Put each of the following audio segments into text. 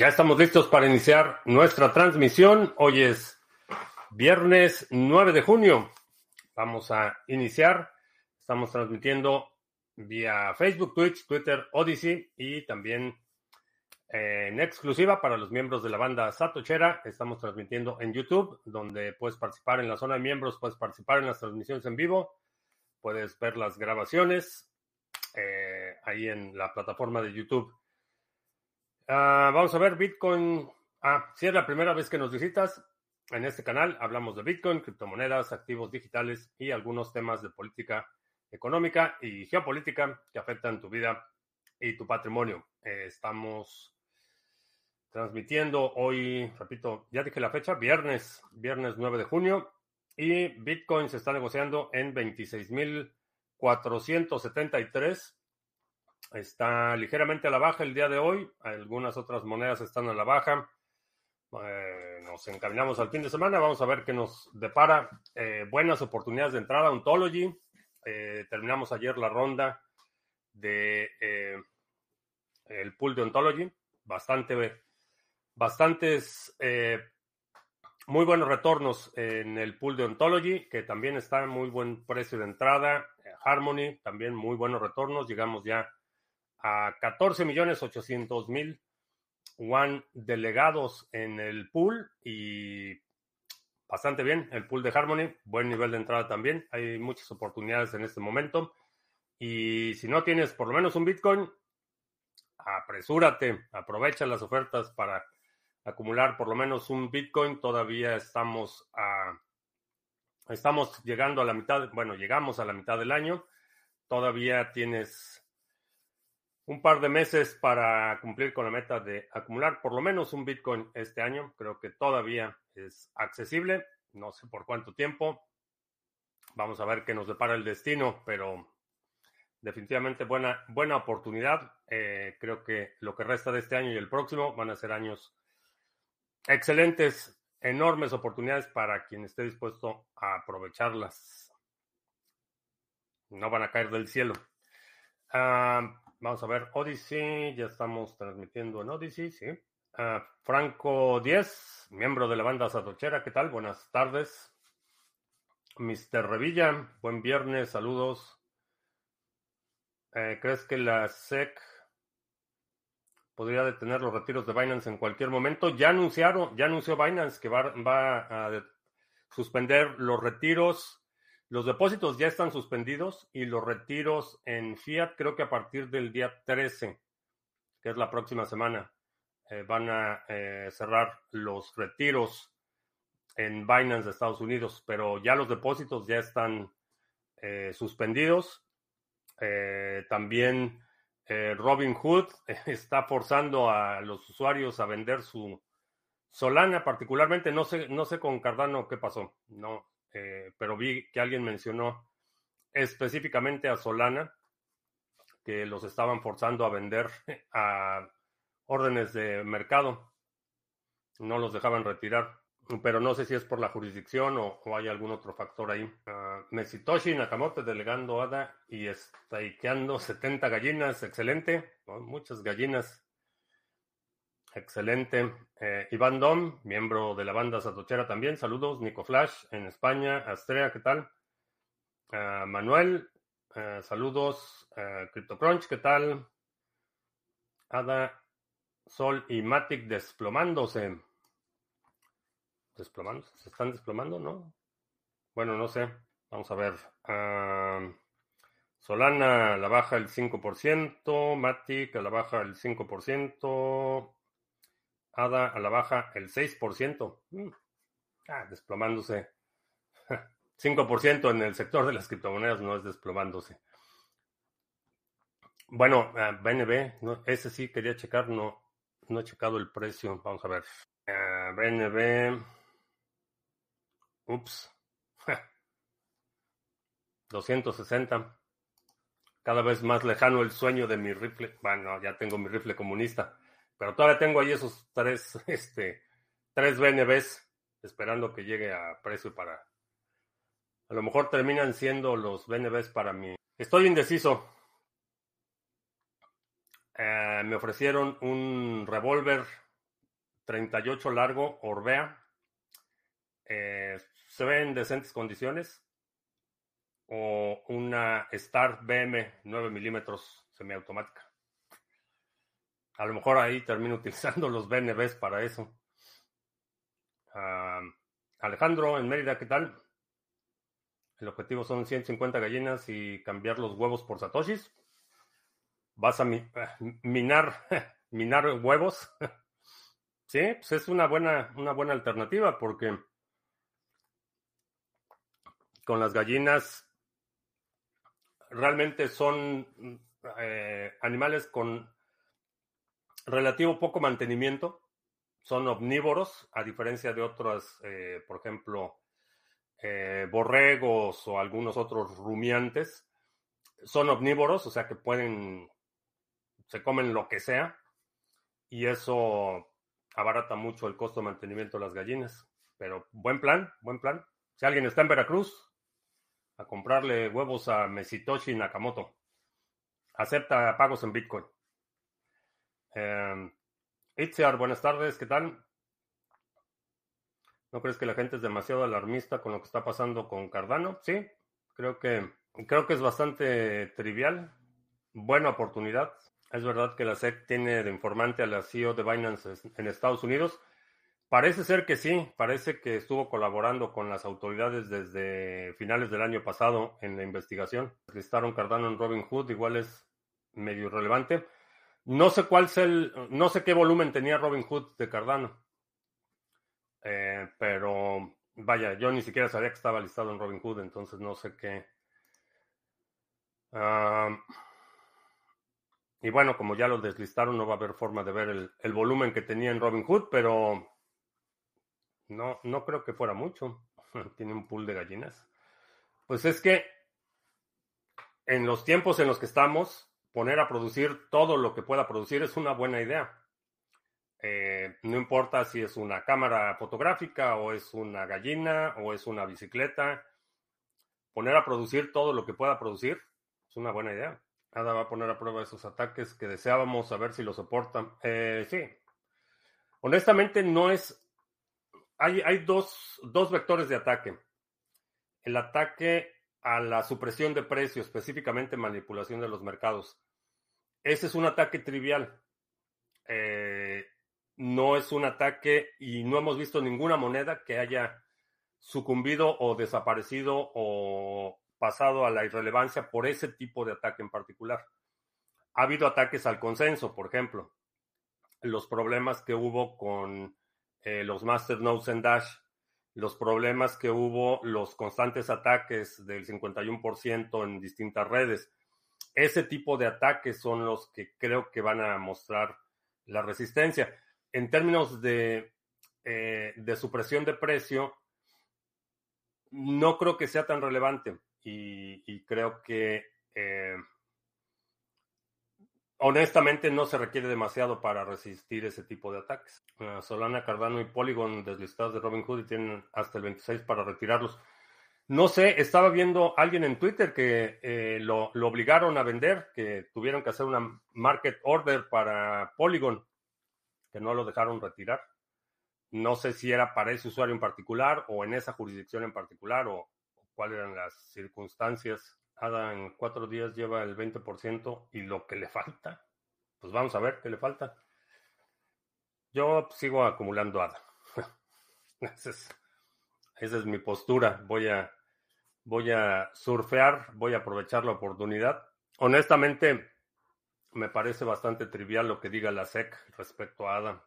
Ya estamos listos para iniciar nuestra transmisión. Hoy es viernes 9 de junio. Vamos a iniciar. Estamos transmitiendo vía Facebook, Twitch, Twitter, Odyssey y también eh, en exclusiva para los miembros de la banda Satochera. Estamos transmitiendo en YouTube, donde puedes participar en la zona de miembros, puedes participar en las transmisiones en vivo, puedes ver las grabaciones eh, ahí en la plataforma de YouTube. Uh, vamos a ver Bitcoin. Ah, si es la primera vez que nos visitas en este canal, hablamos de Bitcoin, criptomonedas, activos digitales y algunos temas de política económica y geopolítica que afectan tu vida y tu patrimonio. Eh, estamos transmitiendo hoy, repito, ya dije la fecha, viernes, viernes 9 de junio, y Bitcoin se está negociando en 26.473 Está ligeramente a la baja el día de hoy. Algunas otras monedas están a la baja. Eh, nos encaminamos al fin de semana. Vamos a ver qué nos depara. Eh, buenas oportunidades de entrada. Ontology. Eh, terminamos ayer la ronda de el pool de Ontology. Bastante, bastantes, muy buenos retornos en el pool de Ontology, que también está en muy buen precio de entrada. Harmony, también muy buenos retornos. Llegamos ya a 14 millones 800 mil one delegados en el pool y bastante bien el pool de Harmony, buen nivel de entrada también, hay muchas oportunidades en este momento. Y si no tienes por lo menos un Bitcoin, apresúrate, aprovecha las ofertas para acumular por lo menos un Bitcoin, todavía estamos a estamos llegando a la mitad, bueno, llegamos a la mitad del año, todavía tienes un par de meses para cumplir con la meta de acumular por lo menos un Bitcoin este año. Creo que todavía es accesible. No sé por cuánto tiempo. Vamos a ver qué nos depara el destino, pero definitivamente buena, buena oportunidad. Eh, creo que lo que resta de este año y el próximo van a ser años excelentes, enormes oportunidades para quien esté dispuesto a aprovecharlas. No van a caer del cielo. Ah, Vamos a ver, Odyssey, ya estamos transmitiendo en Odyssey, sí. Ah, Franco 10, miembro de la banda Satochera, ¿qué tal? Buenas tardes. Mr. Revilla, buen viernes, saludos. Eh, ¿Crees que la SEC podría detener los retiros de Binance en cualquier momento? Ya anunciaron, ya anunció Binance que va a suspender los retiros los depósitos ya están suspendidos y los retiros en fiat creo que a partir del día 13, que es la próxima semana, eh, van a eh, cerrar los retiros en Binance de Estados Unidos, pero ya los depósitos ya están eh, suspendidos. también Robin Hood está forzando a los usuarios a vender su Solana, particularmente, no sé, no sé con Cardano qué pasó, no, eh, pero vi que alguien mencionó específicamente a Solana, que los estaban forzando a vender a órdenes de mercado. No los dejaban retirar, pero no sé si es por la jurisdicción o, hay algún otro factor ahí. Uh, Mesitoshi Nakamoto delegando ADA y stakeando 70 gallinas, excelente. Muchas gallinas Excelente. Eh, Iván Dom, miembro de la banda Satochera también. Saludos. Nico Flash en España. Astrea, ¿qué tal? Ah, Manuel, eh, saludos. Uh, CryptoCrunch, ¿qué tal? Ada, Sol y Matic desplomándose. ¿Desplomándose? ¿Se están desplomando, no? Bueno, no sé. Vamos a ver. Ah, Solana la baja el 5%, Matic la baja el 5%, ADA a la baja el 6%. Mm. Ah, desplomándose. 5% en el sector de las criptomonedas no es desplomándose. Bueno, BNB, ah, ese sí quería checar, no, no he checado el precio. Vamos a ver. BNB. Ah, ups. 260. Cada vez más lejano el sueño de mi rifle. Bueno, ya tengo mi rifle comunista. Pero todavía tengo ahí esos tres, este, tres BNBs esperando que llegue a precio para. A lo mejor terminan siendo los BNBs para mí. Estoy indeciso. Eh, me ofrecieron un revólver 38 largo, Orbea. Eh, se ve en decentes condiciones. O una Star BM 9 milímetros semiautomática. A lo mejor ahí termino utilizando los BNBs para eso. Alejandro, en Mérida, ¿qué tal? El objetivo son 150 gallinas y cambiar los huevos por satoshis. ¿Vas a minar, minar huevos? sí, pues es una buena, una buena alternativa porque con las gallinas realmente son eh, animales con relativo poco mantenimiento. Son omnívoros, a diferencia de otras, eh, por ejemplo, eh, borregos o algunos otros rumiantes. Son omnívoros, o sea que pueden, se comen lo que sea. Y eso abarata mucho el costo de mantenimiento de las gallinas. Pero buen plan, buen plan. Si alguien está en Veracruz, a comprarle huevos a Mesitoshi Nakamoto. Acepta pagos en Bitcoin. Eh, buenas tardes, ¿qué tal? ¿No crees que la gente es demasiado alarmista con lo que está pasando con Cardano? Sí, creo que, creo que es bastante trivial. Buena oportunidad. Es verdad que la SEC tiene de informante a la CEO de Binance en Estados Unidos. Parece ser que sí, parece que estuvo colaborando con las autoridades desde finales del año pasado en la investigación. Listaron Cardano en Robinhood, igual es medio irrelevante. No sé cuál es el, no sé qué volumen tenía Robinhood de Cardano. Eh, pero vaya, yo ni siquiera sabía que estaba listado en Robinhood, entonces no sé qué. y bueno, como ya lo deslistaron, no va a haber forma de ver el, el volumen que tenía en Robinhood, pero no, no creo que fuera mucho. Tiene un pool de gallinas. Pues es que en los tiempos en los que estamos, poner a producir todo lo que pueda producir es una buena idea. Eh, no importa si es una cámara fotográfica o es una gallina o es una bicicleta. Poner a producir todo lo que pueda producir es una buena idea. Ada va a poner a prueba esos ataques que deseábamos, a ver si lo soportan. Eh, sí. Honestamente, no es. Hay, hay dos, dos vectores de ataque. El ataque a la supresión de precios, específicamente manipulación de los mercados. Ese es un ataque trivial. Eh, no es un ataque y no hemos visto ninguna moneda que haya sucumbido o desaparecido o pasado a la irrelevancia por ese tipo de ataque en particular. Ha habido ataques al consenso, por ejemplo, los problemas que hubo con eh, los masternodes en Dash, los problemas que hubo, los constantes ataques del 51% en distintas redes. Ese tipo de ataques son los que creo que van a mostrar la resistencia en términos de, eh, de supresión de precio, no creo que sea tan relevante y, creo que eh, honestamente no se requiere demasiado para resistir ese tipo de ataques. Ah, Solana, Cardano y Polygon deslistados de Robinhood y tienen hasta el 26 para retirarlos. No sé, estaba viendo alguien en Twitter que eh, lo, lo, obligaron a vender, que tuvieron que hacer una market order para Polygon que no lo dejaron retirar. No sé si era para ese usuario en particular o en esa jurisdicción en particular o, cuáles eran las circunstancias. Ada en cuatro días lleva el 20% y lo que le falta, pues vamos a ver qué le falta. Yo sigo acumulando ADA. esa, es, mi postura. Voy a, voy a surfear, voy a aprovechar la oportunidad. Honestamente, me parece bastante trivial lo que diga la SEC respecto a ADA.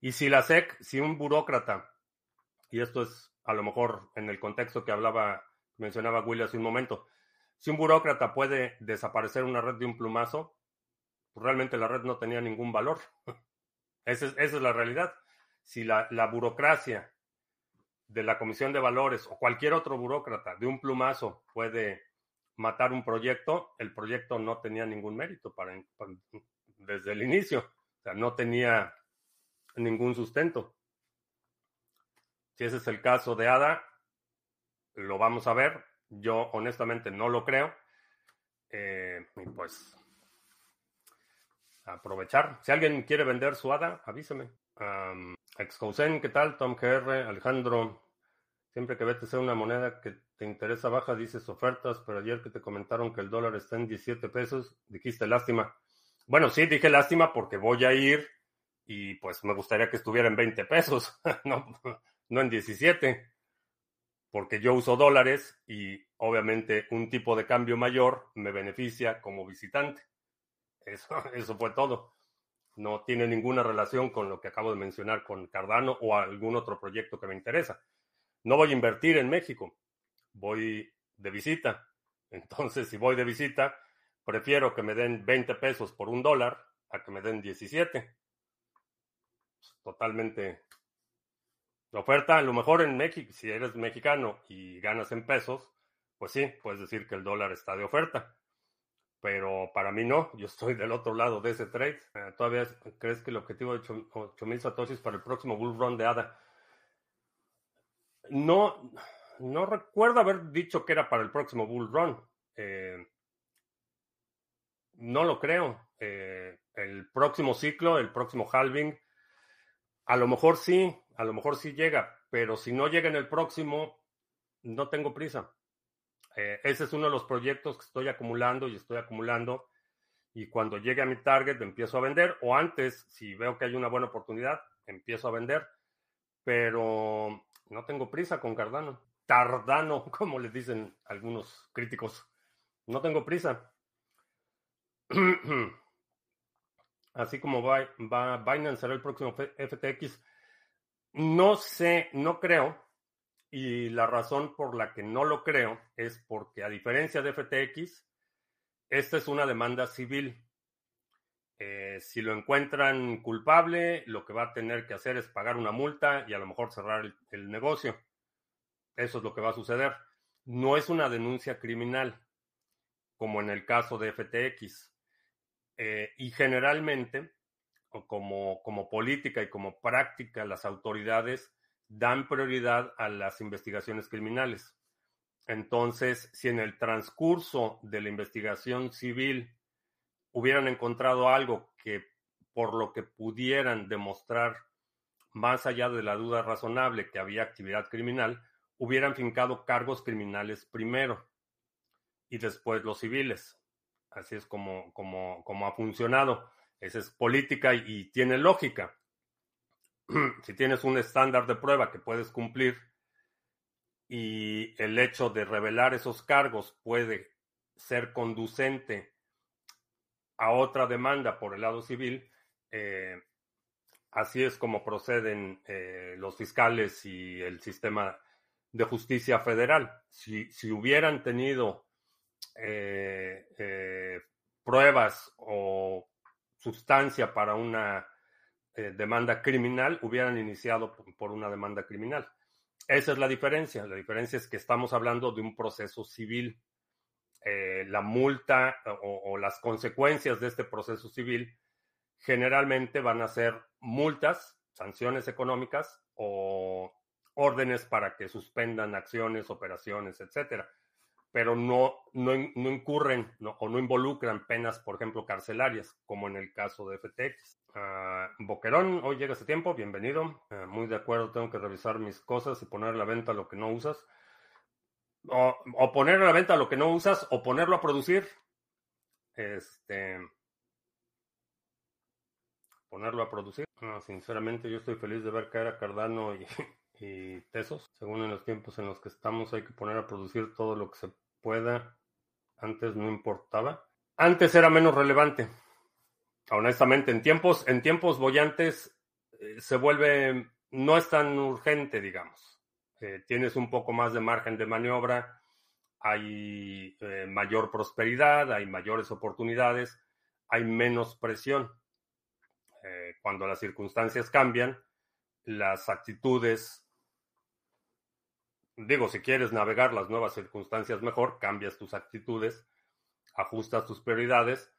Y si la SEC, si un burócrata, y esto es a lo mejor en el contexto que hablaba, mencionaba Willy hace un momento, si un burócrata puede desaparecer una red de un plumazo, pues realmente la red no tenía ningún valor. esa, es, la realidad. Si la, la burocracia de la Comisión de Valores o cualquier otro burócrata de un plumazo puede matar un proyecto, el proyecto no tenía ningún mérito para, desde el inicio. O sea, no tenía ningún sustento. Si ese es el caso de ADA, lo vamos a ver. Yo honestamente no lo creo. Eh, y pues aprovechar. Si alguien quiere vender su ADA, avíseme. Um, Excousen, ¿qué tal? Tom GR, Alejandro. Siempre que vete a una moneda que te interesa baja, dices ofertas, pero ayer que te comentaron que el dólar está en 17 pesos, dijiste lástima. Bueno, sí, dije lástima porque voy a ir y pues me gustaría que estuviera en 20 pesos, no, no en 17, porque yo uso dólares y obviamente un tipo de cambio mayor me beneficia como visitante. Eso, eso fue todo. No tiene ninguna relación con lo que acabo de mencionar con Cardano o algún otro proyecto que me interesa. No voy a invertir en México, voy de visita. Entonces, si voy de visita, prefiero que me den 20 pesos por un dólar a que me den 17. Totalmente. La oferta, a lo mejor en México, si eres mexicano y ganas en pesos, pues sí, puedes decir que el dólar está de oferta pero para mí no, yo estoy del otro lado de ese trade. Eh, ¿Todavía crees que el objetivo de 8000 satoshis para el próximo bull run de ADA? No, no recuerdo haber dicho que era para el próximo bull run. Eh, no lo creo. Eh, el próximo ciclo, el próximo halving, a lo mejor sí, a lo mejor sí llega, pero si no llega en el próximo, no tengo prisa. Eh, ese es uno de los proyectos que estoy acumulando y estoy acumulando. Y cuando llegue a mi target, empiezo a vender. O antes, si veo que hay una buena oportunidad, empiezo a vender. Pero no tengo prisa con Cardano. Tardano, como le dicen algunos críticos. No tengo prisa. Así como va, va Binance será el próximo FTX. No sé, no creo y la razón por la que no lo creo es porque, a diferencia de FTX, esta es una demanda civil. Eh, si lo encuentran culpable, lo que va a tener que hacer es pagar una multa y a lo mejor cerrar el, negocio. Eso es lo que va a suceder. No es una denuncia criminal, como en el caso de FTX. Eh, y generalmente, como, como política y como práctica, las autoridades dan prioridad a las investigaciones criminales. Entonces, si en el transcurso de la investigación civil hubieran encontrado algo que por lo que pudieran demostrar más allá de la duda razonable que había actividad criminal, hubieran fincado cargos criminales primero y después los civiles. Así es como, como, como ha funcionado. Esa es política y tiene lógica. si tienes un estándar de prueba que puedes cumplir y el hecho de revelar esos cargos puede ser conducente a otra demanda por el lado civil, eh, así es como proceden eh, los fiscales y el sistema de justicia federal. Si, si hubieran tenido eh, pruebas o sustancia para una eh, demanda criminal hubieran iniciado por una demanda criminal. Esa es la diferencia. La diferencia es que estamos hablando de un proceso civil. Eh, la multa o, las consecuencias de este proceso civil generalmente van a ser multas, sanciones económicas o órdenes para que suspendan acciones, operaciones, etcétera pero no, no, incurren o no involucran penas, por ejemplo, carcelarias, como en el caso de FTX. Ah, Boquerón, hoy llega ese tiempo, bienvenido. Ah, muy de acuerdo, tengo que revisar mis cosas y poner a la venta lo que no usas. O, poner a la venta lo que no usas o ponerlo a producir. Este. Ponerlo a producir. sinceramente, yo estoy feliz de ver caer a Cardano y, y Tesos. Según en los tiempos en los que estamos, hay que poner a producir todo lo que se pueda. Antes no importaba. Antes era menos relevante. Honestamente, en tiempos, en tiempos bollantes eh, se vuelve, no es tan urgente, digamos. Eh, tienes un poco más de margen de maniobra, hay eh, mayor prosperidad, hay mayores oportunidades, hay menos presión. cuando las circunstancias cambian, las actitudes digo, si quieres navegar las nuevas circunstancias mejor, cambias tus actitudes, ajustas tus prioridades.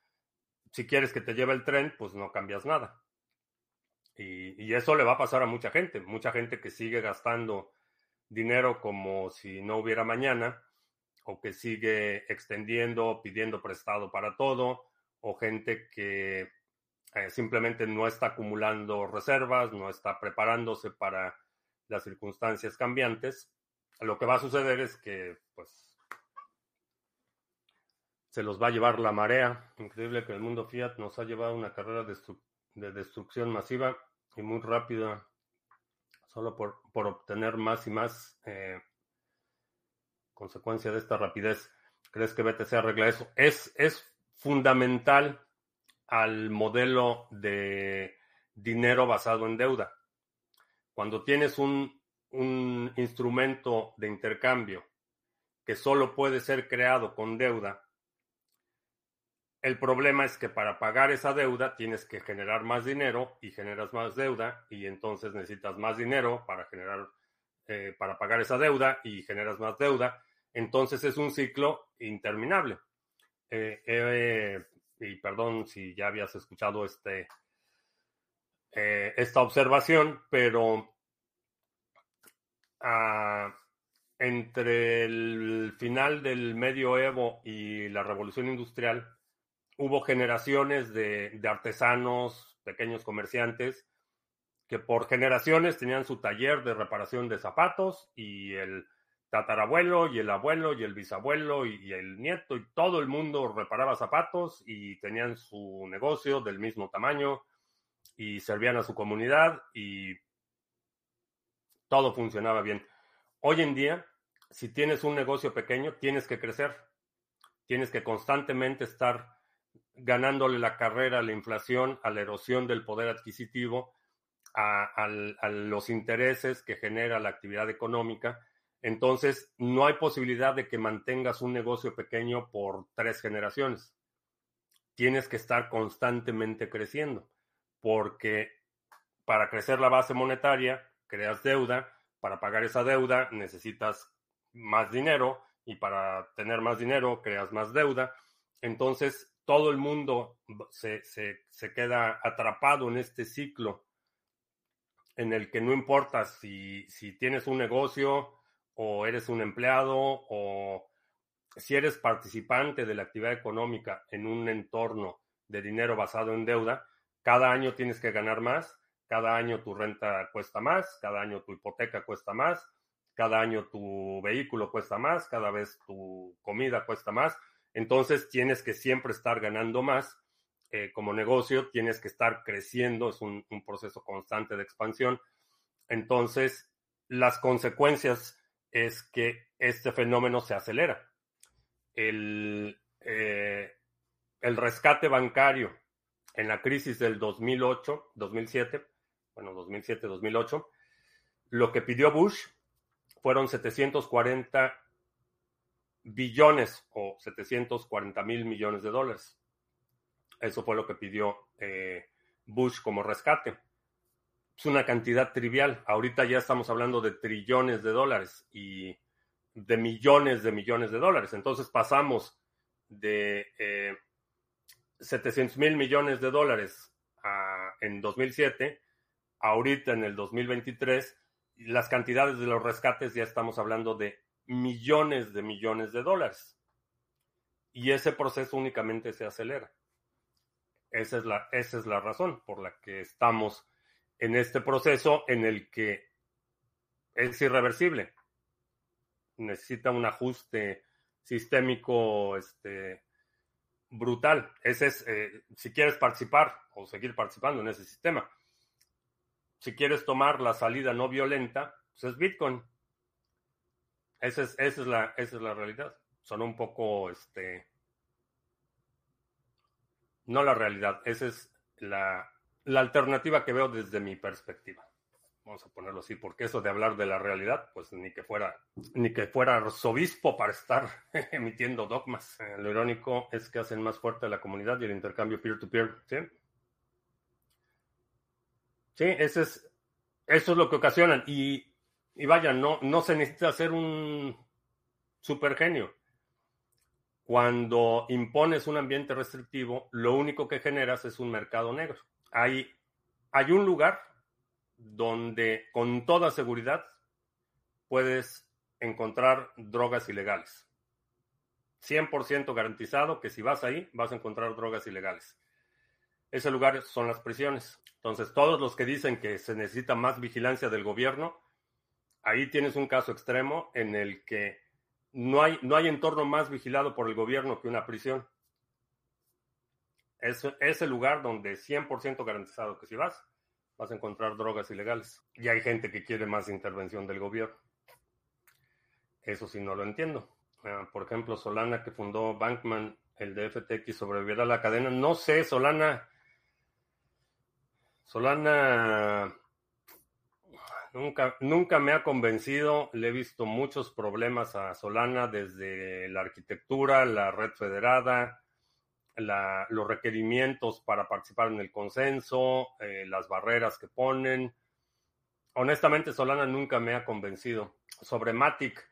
Si quieres que te lleve el tren, pues no cambias nada. Y, eso le va a pasar a mucha gente, mucha gente que sigue gastando dinero como si no hubiera mañana, o que sigue extendiendo, pidiendo prestado para todo, o gente que eh, simplemente no está acumulando reservas, no está preparándose para las circunstancias cambiantes. Lo que va a suceder es que, pues, se los va a llevar la marea. Increíble que el mundo Fiat nos ha llevado una carrera de, destrucción masiva y muy rápida, solo por, obtener más y más eh, consecuencia de esta rapidez. ¿Crees que BTC arregla eso? Es, es fundamental al modelo de dinero basado en deuda. Cuando tienes un, un instrumento de intercambio que solo puede ser creado con deuda, el problema es que para pagar esa deuda tienes que generar más dinero y generas más deuda y entonces necesitas más dinero para generar, eh, para pagar esa deuda y generas más deuda. Entonces es un ciclo interminable. Eh, eh, y perdón si ya habías escuchado este, esta observación, pero entre el final del medioevo y la revolución industrial, hubo generaciones de, artesanos, pequeños comerciantes, que por generaciones tenían su taller de reparación de zapatos y el tatarabuelo y el abuelo y el bisabuelo y, el nieto y todo el mundo reparaba zapatos y tenían su negocio del mismo tamaño y servían a su comunidad y todo funcionaba bien. Hoy en día, si tienes un negocio pequeño, tienes que crecer, tienes que constantemente estar ganándole la carrera a la inflación, a la erosión del poder adquisitivo, a, los intereses que genera la actividad económica. Entonces, no hay posibilidad de que mantengas un negocio pequeño por tres generaciones. Tienes que estar constantemente creciendo, porque para crecer la base monetaria, creas deuda, para pagar esa deuda necesitas más dinero y para tener más dinero creas más deuda. Entonces, todo el mundo se, queda atrapado en este ciclo en el que no importa si, si tienes un negocio o eres un empleado o si eres participante de la actividad económica en un entorno de dinero basado en deuda, cada año tienes que ganar más, cada año tu renta cuesta más, cada año tu hipoteca cuesta más, cada año tu vehículo cuesta más, cada vez tu comida cuesta más. Entonces tienes que siempre estar ganando más. Eh, como negocio tienes que estar creciendo, es un, proceso constante de expansión. Entonces, las consecuencias es que este fenómeno se acelera. El, eh, el rescate bancario en la crisis del 2008, 2007, bueno, 2007, 2008, lo que pidió Bush fueron 740 billones o 740 mil millones de dólares. Eso fue lo que pidió eh, Bush como rescate. Es una cantidad trivial. Ahorita ya estamos hablando de trillones de dólares y de millones de millones de dólares. Entonces pasamos de 700 eh, mil millones de dólares en 2007, ahorita en el 2023, las cantidades de los rescates ya estamos hablando de millones de millones de dólares. Y ese proceso únicamente se acelera. Esa es la, esa es la razón por la que estamos en este proceso en el que es irreversible. Necesita un ajuste sistémico este, brutal. Ese es, eh, si quieres participar o seguir participando en ese sistema. Si quieres tomar la salida no violenta, pues es Bitcoin. Esa es, esa es, la, esa es la realidad. Son un poco, este, no la realidad, esa es la, la alternativa que veo desde mi perspectiva. Vamos a ponerlo así, porque eso de hablar de la realidad, pues ni que fuera, ni que fuera arzobispo para estar emitiendo dogmas. Lo irónico es que hacen más fuerte la comunidad y el intercambio peer-to-peer, ¿sí? Sí, ese es, eso es lo que ocasionan. Y y vaya, no, no se necesita ser un super genio. Cuando impones un ambiente restrictivo, lo único que generas es un mercado negro. Hay, hay un lugar donde con toda seguridad puedes encontrar drogas ilegales. 100% garantizado que si vas ahí vas a encontrar drogas ilegales. ese lugar son las prisiones. Entonces, todos los que dicen que se necesita más vigilancia del gobierno, ahí tienes un caso extremo en el que no hay, no hay entorno más vigilado por el gobierno que una prisión. Es, es el lugar donde 100% garantizado que si vas, vas a encontrar drogas ilegales. Y hay gente que quiere más intervención del gobierno. Eso sí no lo entiendo. Ah, por ejemplo, Solana, que fundó Bankman, el de FTX, sobrevivirá a la cadena. No sé, Solana. Solana nunca, nunca me ha convencido. Le he visto muchos problemas a Solana desde la arquitectura, la red federada, los requerimientos para participar en el consenso, eh, las barreras que ponen. Honestamente, Solana nunca me ha convencido. Sobre Matic,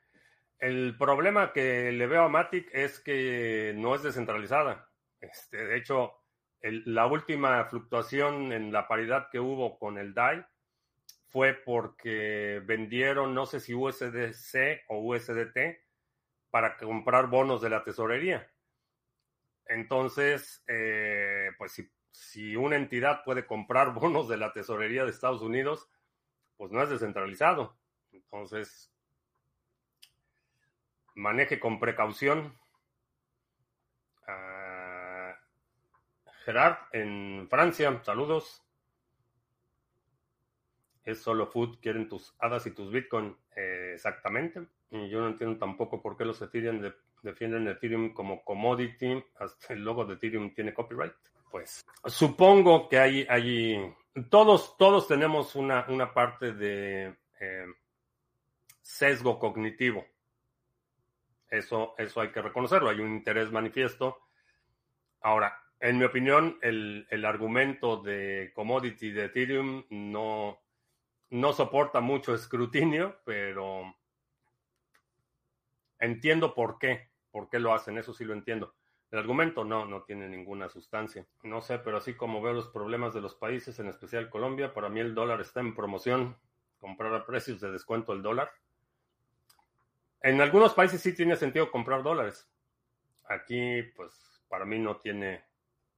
el problema que le veo a Matic es que no es descentralizada. Este, de hecho, la última fluctuación en la paridad que hubo con el DAI fue porque vendieron, no sé si USDC o USDT, para comprar bonos de la tesorería. Entonces, eh, pues si, si una entidad puede comprar bonos de la tesorería de Estados Unidos, pues no es descentralizado. Entonces, maneje con precaución. Gerard, en Francia, saludos. Es solo food, quieren tus hadas y tus bitcoin. Eh, exactamente. Y yo no entiendo tampoco por qué los Ethereum de defienden Ethereum como commodity, hasta el logo de Ethereum tiene copyright. Pues supongo que hay, hay todos, todos tenemos una, una parte de eh, sesgo cognitivo. Eso, eso hay que reconocerlo, hay un interés manifiesto. Ahora, en mi opinión, el, argumento de commodity de Ethereum no, no soporta mucho escrutinio, pero entiendo por qué por qué lo hacen, eso sí lo entiendo. El argumento no, no tiene ninguna sustancia. No sé, pero así como veo los problemas de los países, en especial Colombia, para mí el dólar está en promoción. Comprar a precios de descuento el dólar. En algunos países sí tiene sentido comprar dólares. Aquí, pues, para mí no tiene,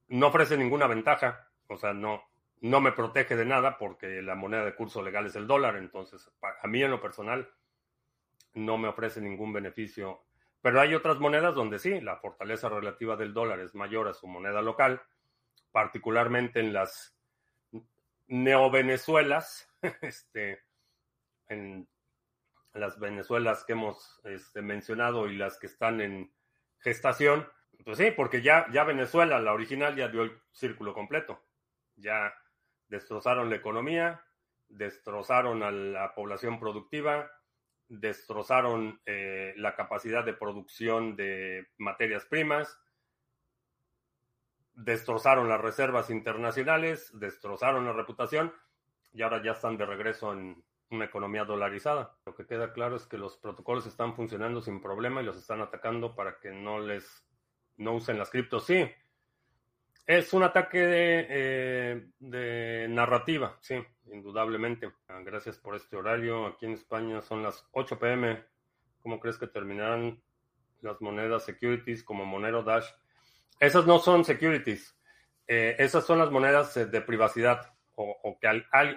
no ofrece ninguna ventaja. O sea, no, no me protege de nada porque la moneda de curso legal es el dólar. Entonces, a mí en lo personal, no me ofrece ningún beneficio pero hay otras monedas donde sí, la fortaleza relativa del dólar es mayor a su moneda local, particularmente en las neovenezuelas, este, en las Venezuelas que hemos este, mencionado y las que están en gestación. Pues sí, porque ya, ya Venezuela, la original, ya dio el círculo completo. Ya destrozaron la economía, destrozaron a la población productiva, destrozaron eh, la capacidad de producción de materias primas, destrozaron las reservas internacionales, destrozaron la reputación y ahora ya están de regreso en una economía dolarizada. Lo que queda claro es que los protocolos están funcionando sin problema y los están atacando para que no les no usen las criptos. Sí, es un ataque de, eh, narrativa, sí, indudablemente. Ah, gracias por este horario. Aquí en España son las 8 pm. ¿Cómo crees que terminarán las monedas securities como Monero Dash? Esas no son securities. Eh, esas son las monedas de privacidad o, que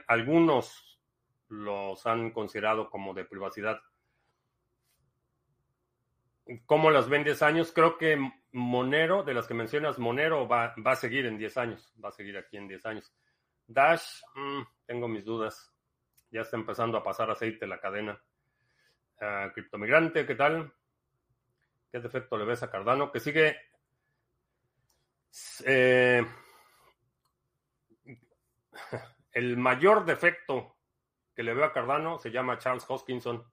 algunos los han considerado como de privacidad. ¿Cómo las ven 10 años? Creo que Monero, de las que mencionas, Monero va, va a seguir en 10 años, va a seguir aquí en 10 años. Dash, mm, tengo mis dudas. Ya está empezando a pasar aceite la cadena. Uh, Criptomigrante, ¿qué tal? ¿Qué defecto le ves a Cardano? Que sigue. Eh, el mayor defecto que le veo a Cardano se llama Charles Hoskinson.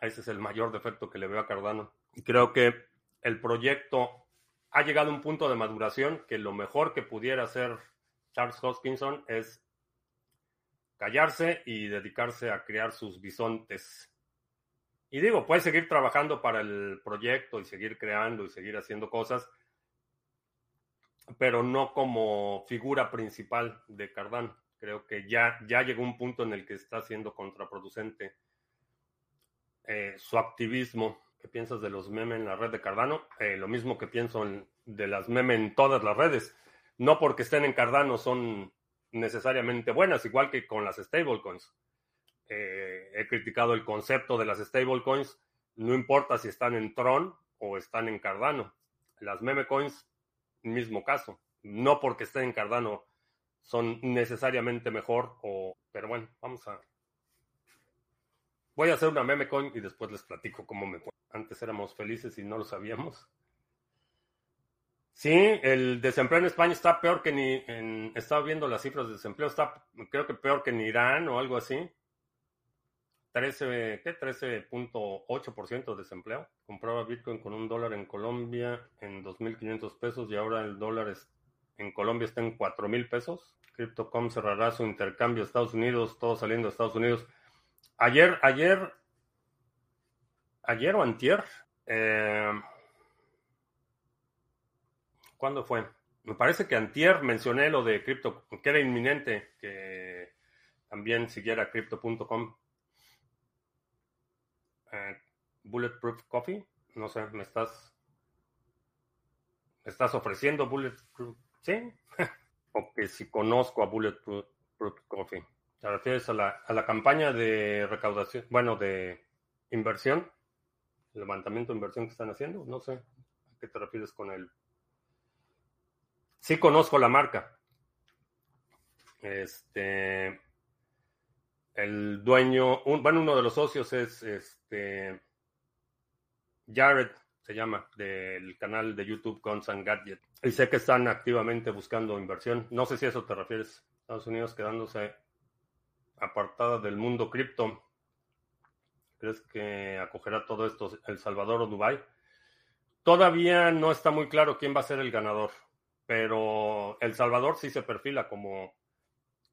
Ese es el mayor defecto que le veo a Cardano. Y creo que el proyecto ha llegado a un punto de maduración que lo mejor que pudiera hacer Charles Hoskinson es callarse y dedicarse a crear sus bisontes. Y digo, puede seguir trabajando para el proyecto y seguir creando y seguir haciendo cosas, pero no como figura principal de Cardano. Creo que ya, ya llegó un punto en el que está siendo contraproducente eh, su activismo. ¿Qué piensas de los memes en la red de Cardano? Eh, lo mismo que pienso de las memes en todas las redes. no porque estén en Cardano son necesariamente buenas, igual que con las stablecoins. Eh, he criticado el concepto de las stablecoins, no importa si están en Tron o están en Cardano. Las meme coins, mismo caso. No porque estén en Cardano son necesariamente mejor o... Pero bueno, vamos a... Voy a hacer una meme coin y después les platico cómo me fue. Antes éramos felices y no lo sabíamos. Sí, el desempleo en España está peor que ni en... Estaba viendo las cifras de desempleo, está creo que peor que en Irán o algo así. 13, ¿qué? 13.8% de desempleo. Compraba Bitcoin con un dólar en Colombia en 2.500 pesos y ahora el dólar en Colombia está en 4.000 pesos. Crypto.com cerrará su intercambio a Estados Unidos, todo saliendo de Estados Unidos. Ayer, ayer, ayer o antier, eh, ¿cuándo fue? Me parece que antier mencioné lo de cripto, que era inminente que también siguiera crypto.com. Eh, Bulletproof Coffee, no sé, me estás, me estás ofreciendo Bulletproof, ¿sí? o que si conozco a Bulletproof Coffee. ¿Te refieres a la, a la campaña de recaudación, bueno, de inversión, levantamiento de inversión que están haciendo? No sé, ¿a qué te refieres con el Sí conozco la marca. Este, el dueño, bueno, uno de los socios es este Jared, se llama, del canal de YouTube Guns and Gadget. Y sé que están activamente buscando inversión. No sé si eso te refieres. Estados Unidos quedándose apartada del mundo cripto. ¿Crees que acogerá todo esto El Salvador o Dubai? Todavía no está muy claro quién va a ser el ganador pero El Salvador sí se perfila como,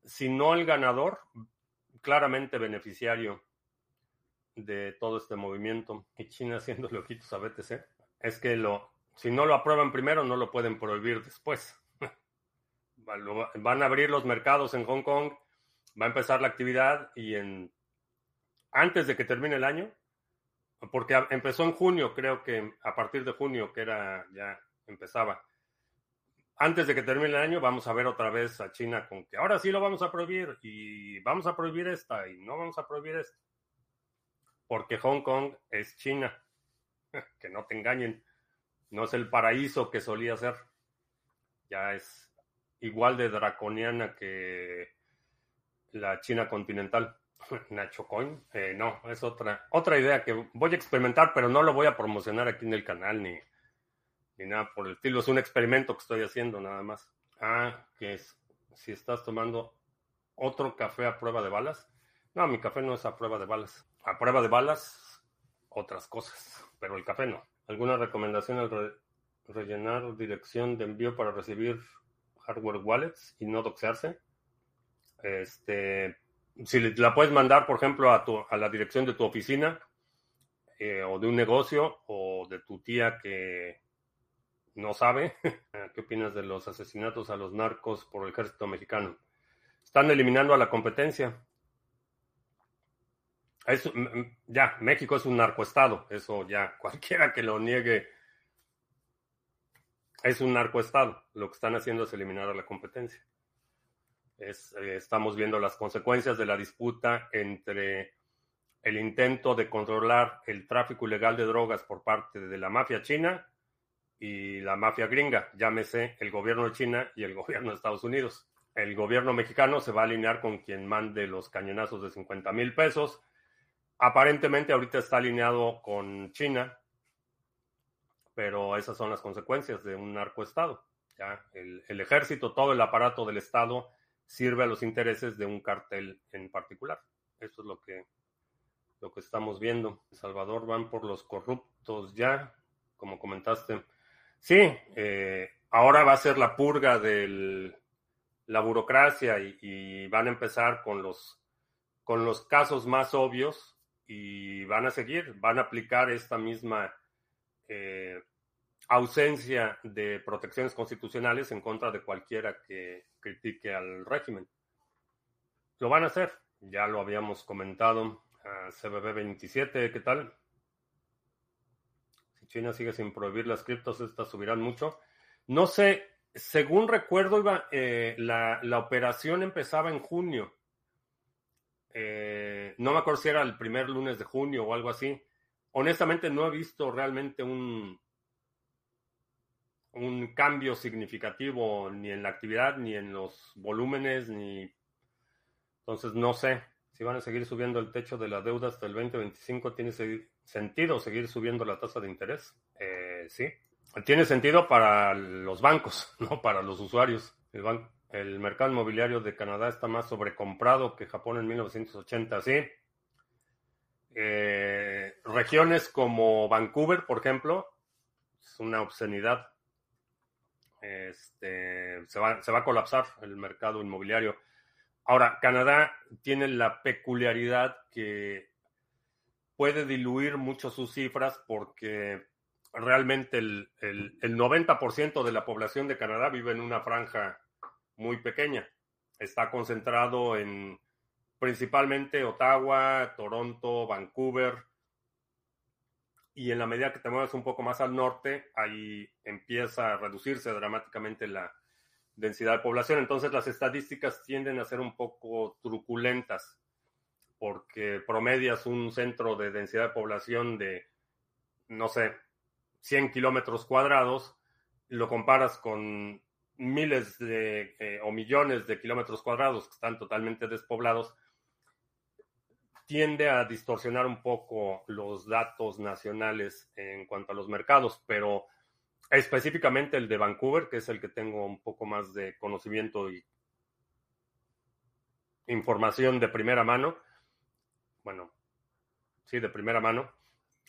si no el ganador, claramente beneficiario de todo este movimiento. Y China haciendo ojitos a BTC. Es que lo, si no lo aprueban primero, no lo pueden prohibir después. Van a abrir los mercados en Hong Kong, va a empezar la actividad y en antes de que termine el año, porque empezó en junio, creo que a partir de junio, que era ya empezaba antes de que termine el año, vamos a ver otra vez a China con que ahora sí lo vamos a prohibir y vamos a prohibir esta y no vamos a prohibir esta. Porque Hong Kong es China. Que no te engañen. No es el paraíso que solía ser. Ya es igual de draconiana que la China continental. Nacho Coin, eh, no, es otra, otra idea que voy a experimentar, pero no lo voy a promocionar aquí en el canal ni, ni nada por el estilo. Es un experimento que estoy haciendo nada más. Ah, que es si estás tomando otro café a prueba de balas. No, mi café no es a prueba de balas. A prueba de balas, otras cosas, pero el café no. ¿Alguna recomendación al rellenar dirección de envío para recibir hardware wallets y no doxearse? Este, si la puedes mandar, por ejemplo, a, tu, a la dirección de tu oficina eh, o de un negocio o de tu tía que no sabe. ¿Qué opinas de los asesinatos a los narcos por el ejército mexicano? Están eliminando a la competencia. ya, México es un narcoestado. Eso ya, cualquiera que lo niegue, es un narcoestado. Lo que están haciendo es eliminar a la competencia. Eh, estamos viendo las consecuencias de la disputa entre el intento de controlar el tráfico ilegal de drogas por parte de la mafia china y la mafia gringa, llámese el gobierno de China y el gobierno de Estados Unidos. El gobierno mexicano se va a alinear con quien mande los cañonazos de 50 mil pesos. Aparentemente ahorita está alineado con China, pero esas son las consecuencias de un narcoestado. ¿ya? El, el ejército, todo el aparato del Estado sirve a los intereses de un cartel en particular. Eso es lo que, lo que estamos viendo. En Salvador van por los corruptos ya, como comentaste. Sí, eh, ahora va a ser la purga de la burocracia y, van a empezar con los, con los casos más obvios y van a seguir, van a aplicar esta misma eh, ausencia de protecciones constitucionales en contra de cualquiera que critique al régimen. Lo van a hacer, ya lo habíamos comentado. CBB 27, ¿qué tal? China sigue sin prohibir las criptos, estas subirán mucho. No sé, según recuerdo, eh, la, la, operación empezaba en junio. Eh, no me acuerdo si era el primer lunes de junio o algo así. Honestamente, no he visto realmente un, un cambio significativo ni en la actividad, ni en los volúmenes, ni... Entonces, no sé si van a seguir subiendo el techo de la deuda hasta el 2025. ¿Tiene sentido seguir subiendo la tasa de interés? Eh, sí. Tiene sentido para los bancos, no para los usuarios. El, el mercado inmobiliario de Canadá está más sobrecomprado que Japón en 1980, sí. Eh, regiones como Vancouver, por ejemplo, es una obscenidad. Este, se, va, se va a colapsar el mercado inmobiliario. Ahora, Canadá tiene la peculiaridad que puede diluir mucho sus cifras porque realmente el, el, el 90% de la población de Canadá vive en una franja muy pequeña. Está concentrado en principalmente Ottawa, Toronto, Vancouver. Y en la medida que te mueves un poco más al norte, ahí empieza a reducirse dramáticamente la densidad de población. Entonces las estadísticas tienden a ser un poco truculentas porque promedias un centro de densidad de población de, no sé, 100 kilómetros cuadrados, lo comparas con miles de eh, o millones de kilómetros cuadrados que están totalmente despoblados, tiende a distorsionar un poco los datos nacionales en cuanto a los mercados, pero específicamente el de Vancouver, que es el que tengo un poco más de conocimiento y información de primera mano, bueno, sí, de primera mano,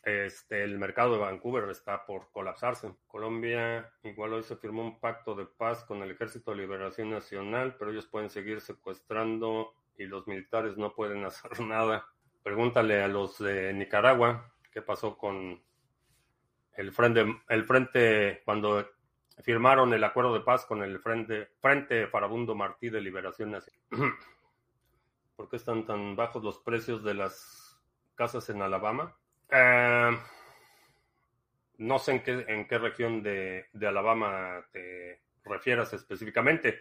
este, el mercado de Vancouver está por colapsarse. Colombia, igual hoy se firmó un pacto de paz con el Ejército de Liberación Nacional, pero ellos pueden seguir secuestrando y los militares no pueden hacer nada. Pregúntale a los de Nicaragua qué pasó con el frente, el frente cuando firmaron el acuerdo de paz con el Frente, frente Farabundo Martí de Liberación Nacional. ¿Por qué están tan bajos los precios de las casas en Alabama? Eh, no sé en qué, en qué región de, de, Alabama te refieras específicamente.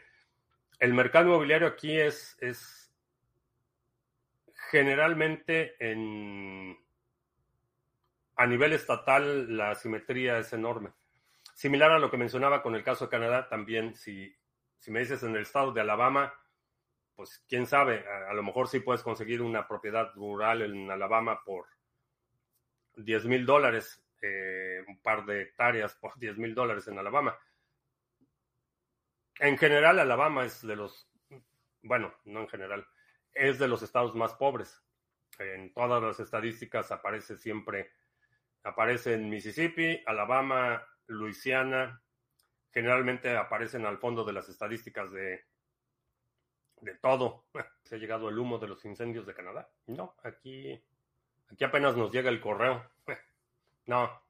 El mercado inmobiliario aquí es, es generalmente en, a nivel estatal la simetría es enorme. Similar a lo que mencionaba con el caso de Canadá, también si, si me dices en el estado de Alabama, pues quién sabe, a, lo mejor sí puedes conseguir una propiedad rural en Alabama por 10 mil dólares, eh, un par de hectáreas por 10 mil dólares en Alabama. En general, Alabama es de los, bueno, no en general, es de los estados más pobres. En todas las estadísticas aparece siempre, aparece en Mississippi, Alabama, Luisiana, generalmente aparecen al fondo de las estadísticas de, de todo. Se ha llegado el humo de los incendios de Canadá. No, aquí Aquí apenas nos llega el correo. No,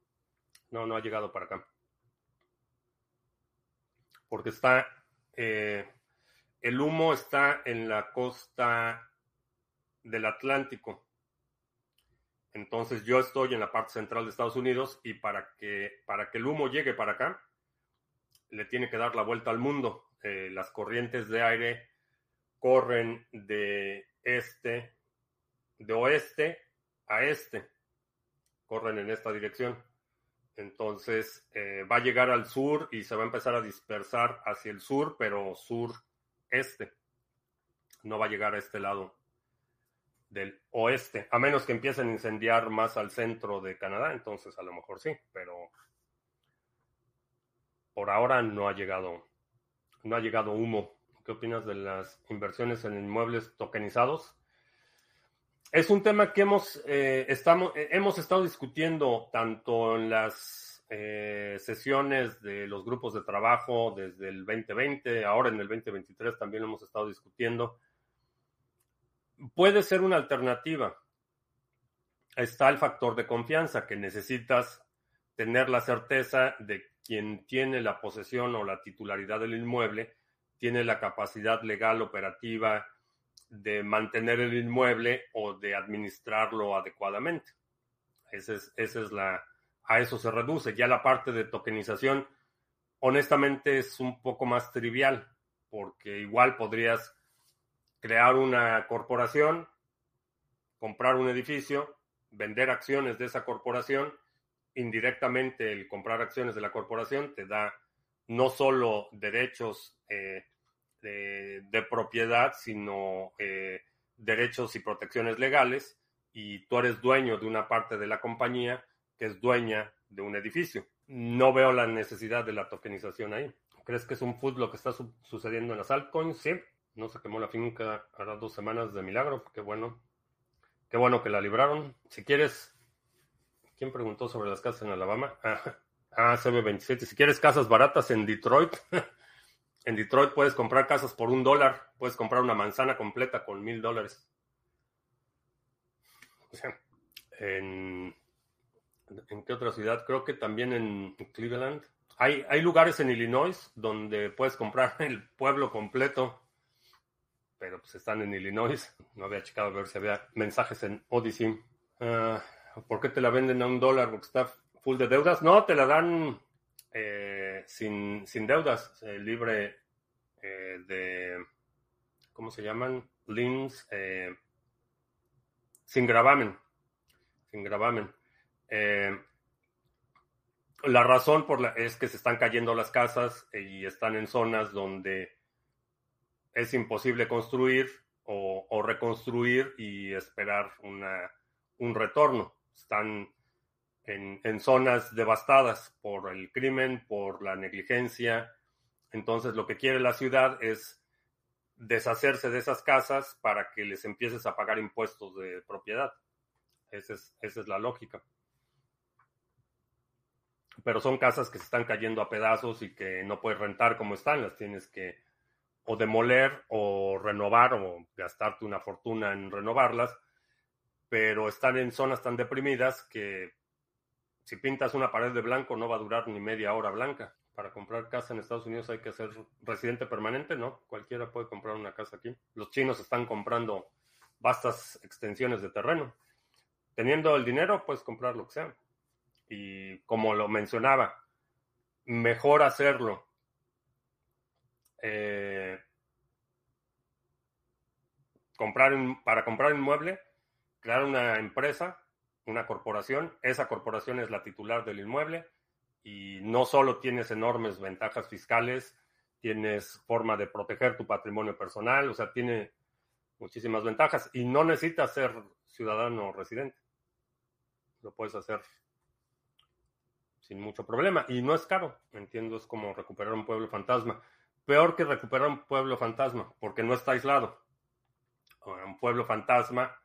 no, no ha llegado para acá. Porque está, eh, el humo está en la costa del Atlántico. Entonces yo estoy en la parte central de Estados Unidos y para que, para que el humo llegue para acá, le tiene que dar la vuelta al mundo. Eh, las corrientes de aire corren de este, de oeste a este. Corren en esta dirección. Entonces eh, va a llegar al sur y se va a empezar a dispersar hacia el sur, pero sur-este. No va a llegar a este lado del oeste, a menos que empiecen a incendiar más al centro de Canadá, entonces a lo mejor sí, pero por ahora no ha llegado, no ha llegado humo. ¿Qué opinas de las inversiones en inmuebles tokenizados? es un tema que hemos, eh, estamos, eh, hemos estado discutiendo tanto en las eh, sesiones de los grupos de trabajo desde el 2020, ahora en el 2023 también lo hemos estado discutiendo. Puede ser una alternativa. Está el factor de confianza que necesitas tener la certeza de quien tiene la posesión o la titularidad del inmueble, tiene la capacidad legal operativa de mantener el inmueble o de administrarlo adecuadamente. Esa es, esa es la, a eso se reduce. Ya la parte de tokenización, honestamente es un poco más trivial, porque igual podrías crear una corporación, comprar un edificio, vender acciones de esa corporación, indirectamente el comprar acciones de la corporación te da no solo derechos eh, de, propiedad, sino eh, derechos y protecciones legales, y tú eres dueño de una parte de la compañía que es dueña de un edificio. No veo la necesidad de la tokenización ahí. ¿Crees que es un food lo que está sucediendo en las altcoins? Sí. No se quemó la finca ahora dos semanas de milagro. Qué bueno. Qué bueno que la libraron. Si quieres... ¿Quién preguntó sobre las casas en Alabama? Ah, ah CB27. Si quieres casas baratas en Detroit, en Detroit puedes comprar casas por un dólar. Puedes comprar una manzana completa con mil dólares. En, ¿En qué otra ciudad? Creo que también en Cleveland. Hay, hay lugares en Illinois donde puedes comprar el pueblo completo, pero pues están en Illinois. No había checado a ver si había mensajes en Odyssey. Ah, ¿Por qué te la venden a un dólar? Porque está full de deudas. No, te la dan eh, sin, deudas, eh, libre eh, de, ¿cómo se llaman? Links, sin gravamen. Sin gravamen. La razón por la, es que se están cayendo las casas y están en zonas donde es imposible construir o, reconstruir y esperar una, un retorno. Están en, zonas devastadas por el crimen, por la negligencia. Entonces lo que quiere la ciudad es deshacerse de esas casas para que les empieces a pagar impuestos de propiedad. Esa es, esa es la lógica. Pero son casas que se están cayendo a pedazos y que no puedes rentar como están, las tienes que o demoler o renovar o gastarte una fortuna en renovarlas, pero están en zonas tan deprimidas que si pintas una pared de blanco no va a durar ni media hora blanca. Para comprar casa en Estados Unidos hay que ser residente permanente, ¿no? Cualquiera puede comprar una casa aquí. Los chinos están comprando vastas extensiones de terreno. Teniendo el dinero, puedes comprar lo que sea. Y como lo mencionaba, mejor hacerlo. Eh, comprar para comprar un inmueble, crear una empresa una corporación, esa corporación es la titular del inmueble y no solo tienes enormes ventajas fiscales, tienes forma de proteger tu patrimonio personal, o sea, tiene muchísimas ventajas y no necesitas ser ciudadano residente. Lo puedes hacer sin mucho problema y no es caro, entiendo, es como recuperar un pueblo fantasma. Peor que recuperar un pueblo fantasma, porque no está aislado. Un pueblo fantasma,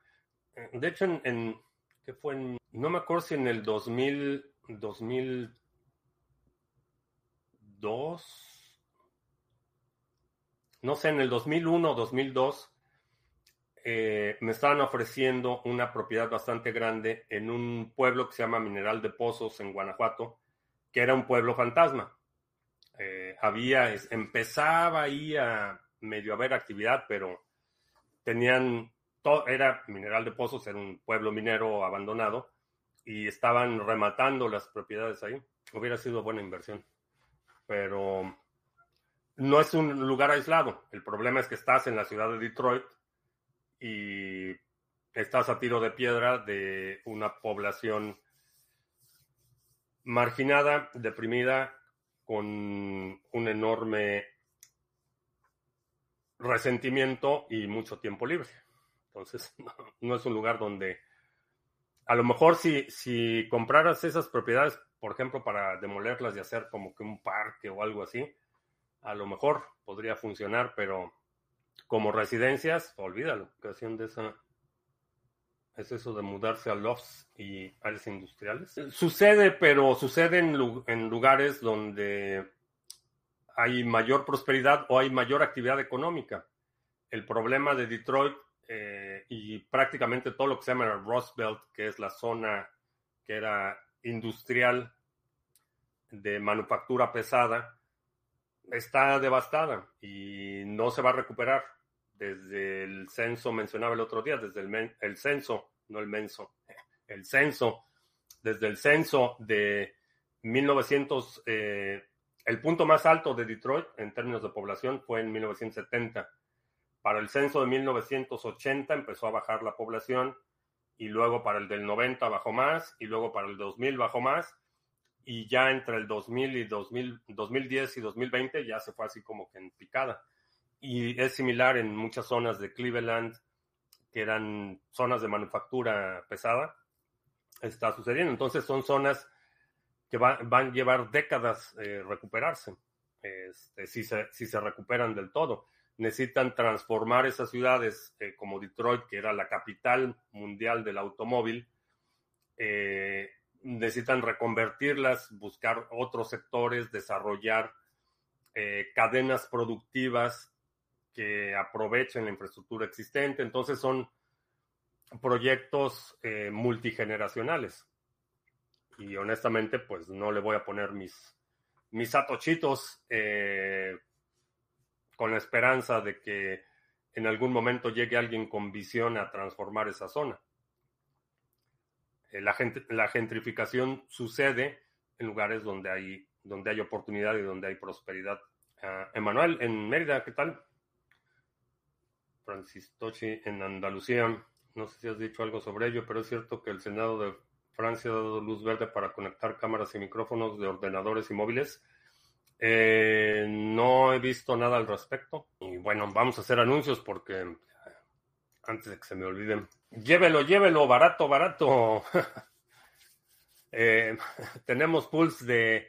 eh, de hecho, en que fue en, no me acuerdo si en el 2000, 2002, no sé, en el 2001 o 2002, eh, me estaban ofreciendo una propiedad bastante grande en un pueblo que se llama Mineral de Pozos en Guanajuato, que era un pueblo fantasma. Eh, había, empezaba ahí a medio haber actividad, pero tenían era Mineral de Pozos, era un pueblo minero abandonado y estaban rematando las propiedades ahí. Hubiera sido buena inversión. Pero no es un lugar aislado. El problema es que estás en la ciudad de Detroit y estás a tiro de piedra de una población marginada, deprimida, con un enorme resentimiento y mucho tiempo libre. Entonces, no, es un lugar donde a lo mejor si, si compraras esas propiedades, por ejemplo, para demolerlas y hacer como que un parque o algo así, a lo mejor podría funcionar, pero como residencias, olvídalo. ocasión de esa es eso de mudarse a lofts y áreas industriales. Sucede, pero sucede en, en lugares donde hay mayor prosperidad o hay mayor actividad económica. El problema de Detroit eh, y prácticamente todo lo que se llama el Rust Belt, que es la zona que era industrial de manufactura pesada, está devastada y no se va a recuperar. Desde el censo mencionaba el otro día, desde el, censo, no el menso, el censo, desde el censo de 1900, el punto más alto de Detroit en términos de población fue en 1970. Para el censo de 1980 empezó a bajar la población y luego para el del 90 bajó más y luego para el 2000 bajó más y ya entre el 2000 y 2010 y 2020 ya se fue así como que en picada. Y es similar en muchas zonas de Cleveland, que eran zonas de manufactura pesada, está sucediendo. Entonces son zonas que van a llevar décadas eh, recuperarse, este, si, se, si se recuperan del todo. Necesitan transformar esas ciudades eh, como Detroit, que era la capital mundial del automóvil, eh, necesitan reconvertirlas, buscar otros sectores, desarrollar eh, cadenas productivas que aprovechen la infraestructura existente. Entonces son proyectos eh, multigeneracionales. Y honestamente, pues no le voy a poner mis, mis atochitos eh, con la esperanza de que en algún momento llegue alguien con visión a transformar esa zona. La, la gentrificación sucede en lugares donde hay, donde hay oportunidad y donde hay prosperidad. Uh, Emanuel, en Mérida, ¿qué tal? Francis Tochi, en Andalucía. No sé si has dicho algo sobre ello, pero es cierto que el Senado de Francia ha dado luz verde para conectar cámaras y micrófonos de ordenadores y móviles. Eh, no he visto nada al respecto. Y bueno, vamos a hacer anuncios porque antes de que se me olviden. Llévelo, llévelo, barato, barato. eh, tenemos pools de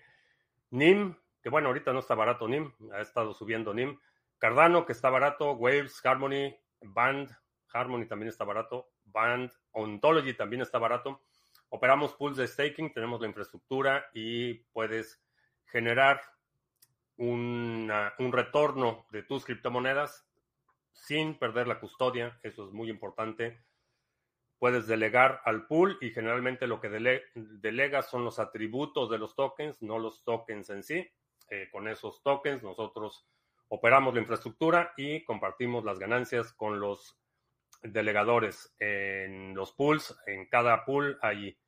NIM, que bueno, ahorita no está barato NIM, ha estado subiendo NIM. Cardano, que está barato, Waves, Harmony, Band, Harmony también está barato, Band, Ontology también está barato. Operamos pools de staking, tenemos la infraestructura y puedes generar una, un retorno de tus criptomonedas sin perder la custodia, eso es muy importante puedes delegar al pool y generalmente lo que dele delegas son los atributos de los tokens, no los tokens en sí. Eh, con esos tokens nosotros operamos la infraestructura y compartimos las ganancias con los delegadores. En los pools, en cada pool hay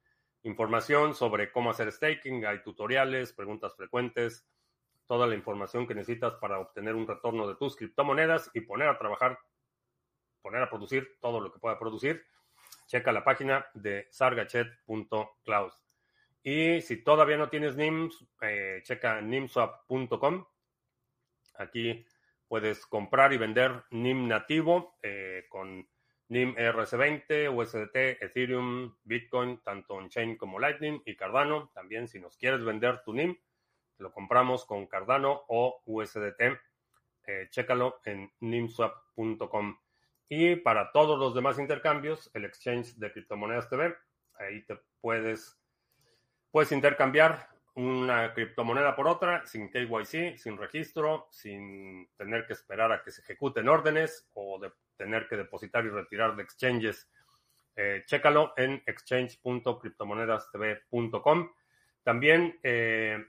información sobre cómo hacer staking, hay tutoriales, preguntas frecuentes, toda la información que necesitas para obtener un retorno de tus criptomonedas y poner a trabajar, poner a producir todo lo que pueda producir checa la página de sargachet.cloud. Y si todavía no tienes NIMS, eh, checa nimswap.com. Aquí puedes comprar y vender NIM nativo eh, con NIM RC20, USDT, Ethereum, Bitcoin, tanto on-chain como Lightning y Cardano. También si nos quieres vender tu NIM, lo compramos con Cardano o USDT. Eh, chécalo en nimswap.com. Y para todos los demás intercambios, el exchange de criptomonedas TV, ahí te puedes, puedes intercambiar una criptomoneda por otra sin KYC, sin registro, sin tener que esperar a que se ejecuten órdenes o de tener que depositar y retirar de exchanges. Eh, chécalo en exchange.criptomonedastv.com. También eh,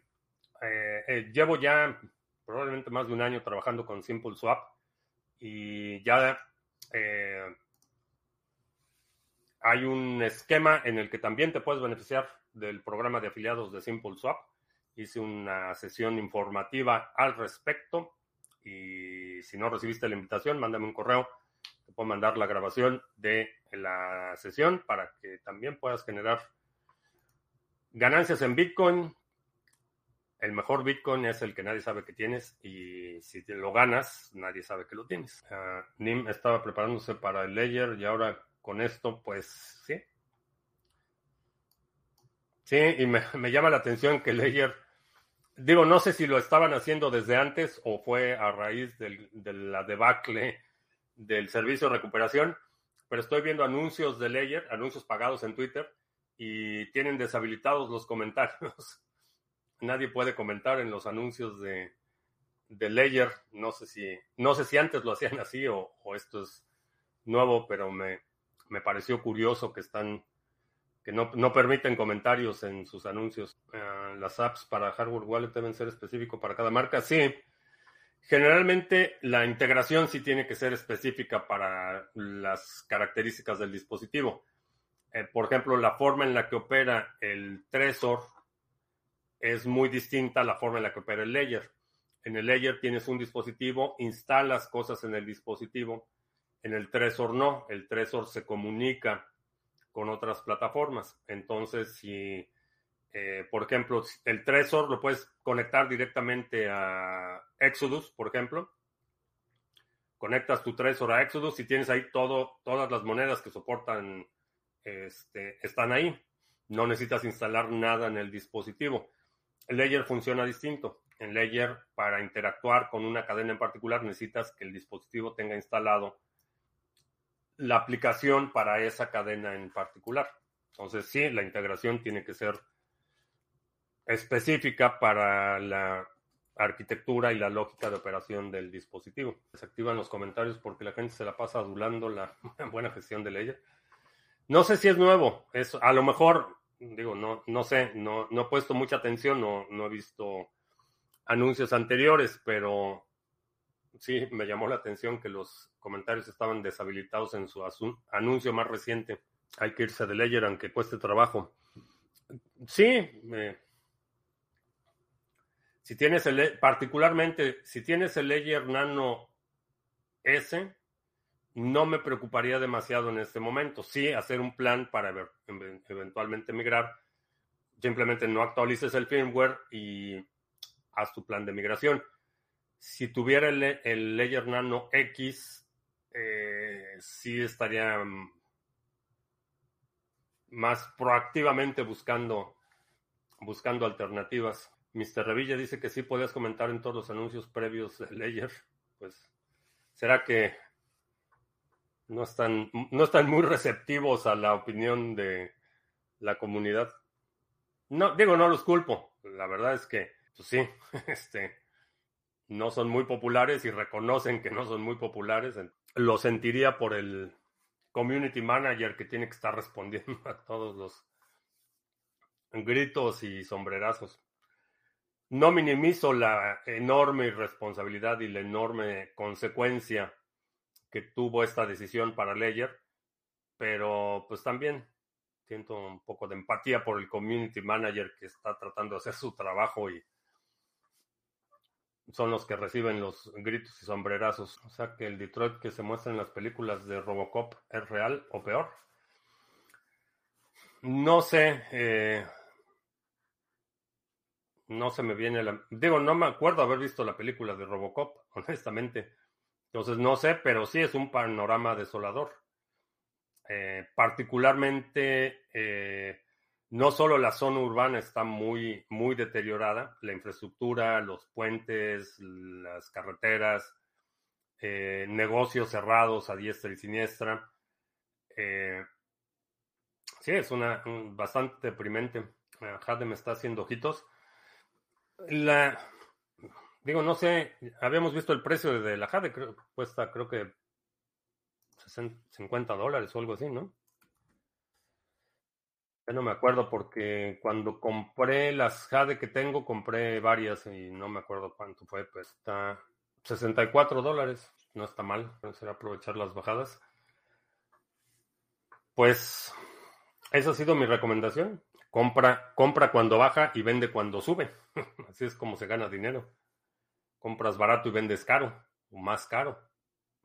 eh, llevo ya probablemente más de un año trabajando con Simple Swap y ya eh, hay un esquema en el que también te puedes beneficiar del programa de afiliados de Simple Swap. Hice una sesión informativa al respecto y si no recibiste la invitación, mándame un correo. Te puedo mandar la grabación de la sesión para que también puedas generar ganancias en Bitcoin, el mejor Bitcoin es el que nadie sabe que tienes y si lo ganas, nadie sabe que lo tienes. Uh, NIM estaba preparándose para el Ledger y ahora con esto, pues sí. Sí, y me, llama la atención que Ledger, digo, no sé si lo estaban haciendo desde antes o fue a raíz del, de la debacle del servicio de recuperación, pero estoy viendo anuncios de Ledger, anuncios pagados en Twitter y tienen deshabilitados los comentarios nadie puede comentar en los anuncios de, de. No sé si, no sé si antes lo hacían así o, esto es nuevo, pero me, me pareció curioso que están, que no, no permiten comentarios en sus anuncios. Uh, las apps para hardware wallet deben ser específicos para cada marca. Sí. Generalmente la integración sí tiene que ser específica para las características del dispositivo. Eh, por ejemplo, la forma en la que opera el Trezor es muy distinta la forma en la que opera el Ledger. En el Ledger tienes un dispositivo, instalas cosas en el dispositivo. En el Trezor no, el Trezor se comunica con otras plataformas. Entonces, si, eh, por ejemplo, el Trezor lo puedes conectar directamente a Exodus, por ejemplo. Conectas tu Trezor a Exodus y tienes ahí todo, todas las monedas que soportan, este, están ahí. No necesitas instalar nada en el dispositivo. El Ledger funciona distinto. En Ledger, para interactuar con una cadena en particular, necesitas que el dispositivo tenga instalado la aplicación para esa cadena en particular. Entonces, sí, la integración tiene que ser específica para la arquitectura y la lógica de operación del dispositivo. Se activan los comentarios porque la gente se la pasa adulando la buena gestión de Ledger. No sé si es nuevo, es, a lo mejor, digo, no, no sé, no, no he puesto mucha atención, no, no he visto anuncios anteriores, pero sí me llamó la atención que los comentarios estaban deshabilitados en su anuncio más reciente. Hay que irse de Ledger aunque cueste trabajo. Sí, si tienes el, particularmente si tienes el Ledger Nano S, no me preocuparía demasiado en este momento. Sí, hacer un plan para eventualmente migrar. Simplemente no actualices el firmware y haz tu plan de migración. Si tuviera el, el Ledger Nano X, eh, sí estaría mm, más proactivamente buscando, buscando alternativas. Mr. Revilla dice que sí podías comentar en todos los anuncios previos de Ledger. Pues, ¿será que no están, no están muy receptivos a la opinión de la comunidad. No, digo, no los culpo. La verdad es que, pues sí, este, no son muy populares y reconocen que no son muy populares. Lo sentiría por el community manager que tiene que estar respondiendo a todos los gritos y sombrerazos. No minimizo la enorme irresponsabilidad y la enorme consecuencia tuvo esta decisión para Ledger, pero pues también siento un poco de empatía por el community manager que está tratando de hacer su trabajo y son los que reciben los gritos y sombrerazos. O sea que el Detroit que se muestra en las películas de Robocop es real o peor. No sé. Eh, no se me viene la... Digo, no me acuerdo haber visto la película de Robocop, honestamente. Entonces, no sé, pero sí es un panorama desolador. Eh, particularmente, eh, no solo la zona urbana está muy, muy deteriorada, la infraestructura, los puentes, las carreteras, eh, negocios cerrados a diestra y siniestra. sí, es una bastante deprimente. Jade me está haciendo ojitos. La, Digo, no sé, habíamos visto el precio de la Jade, cuesta creo que 50 dólares o algo así, ¿no? Ya no me acuerdo porque cuando compré las Jade que tengo, compré varias y no me acuerdo cuánto fue, pues está 64 dólares, no está mal, será aprovechar las bajadas. Pues esa ha sido mi recomendación. Compra, compra cuando baja y vende cuando sube. Así es como se gana dinero compras barato y vendes caro o más caro.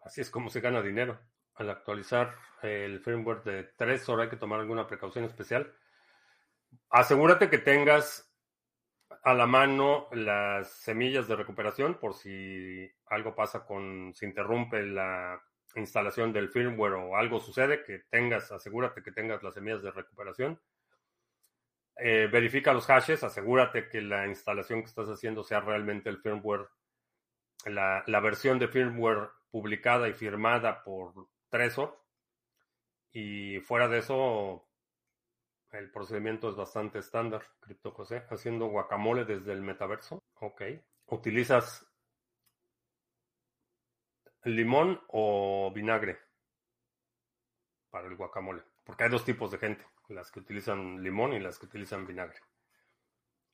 Así es como se gana dinero. Al actualizar el firmware de Trezor hay que tomar alguna precaución especial. Asegúrate que tengas a la mano las semillas de recuperación por si algo pasa con, se interrumpe la instalación del firmware o algo sucede, que tengas, asegúrate que tengas las semillas de recuperación. Eh, verifica los hashes, asegúrate que la instalación que estás haciendo sea realmente el firmware la, versión de firmware publicada y firmada por Trezor. Y fuera de eso, el procedimiento es bastante estándar. Crypto José, haciendo guacamole desde el metaverso. Ok. ¿Utilizas limón o vinagre para el guacamole? Porque hay dos tipos de gente, las que utilizan limón y las que utilizan vinagre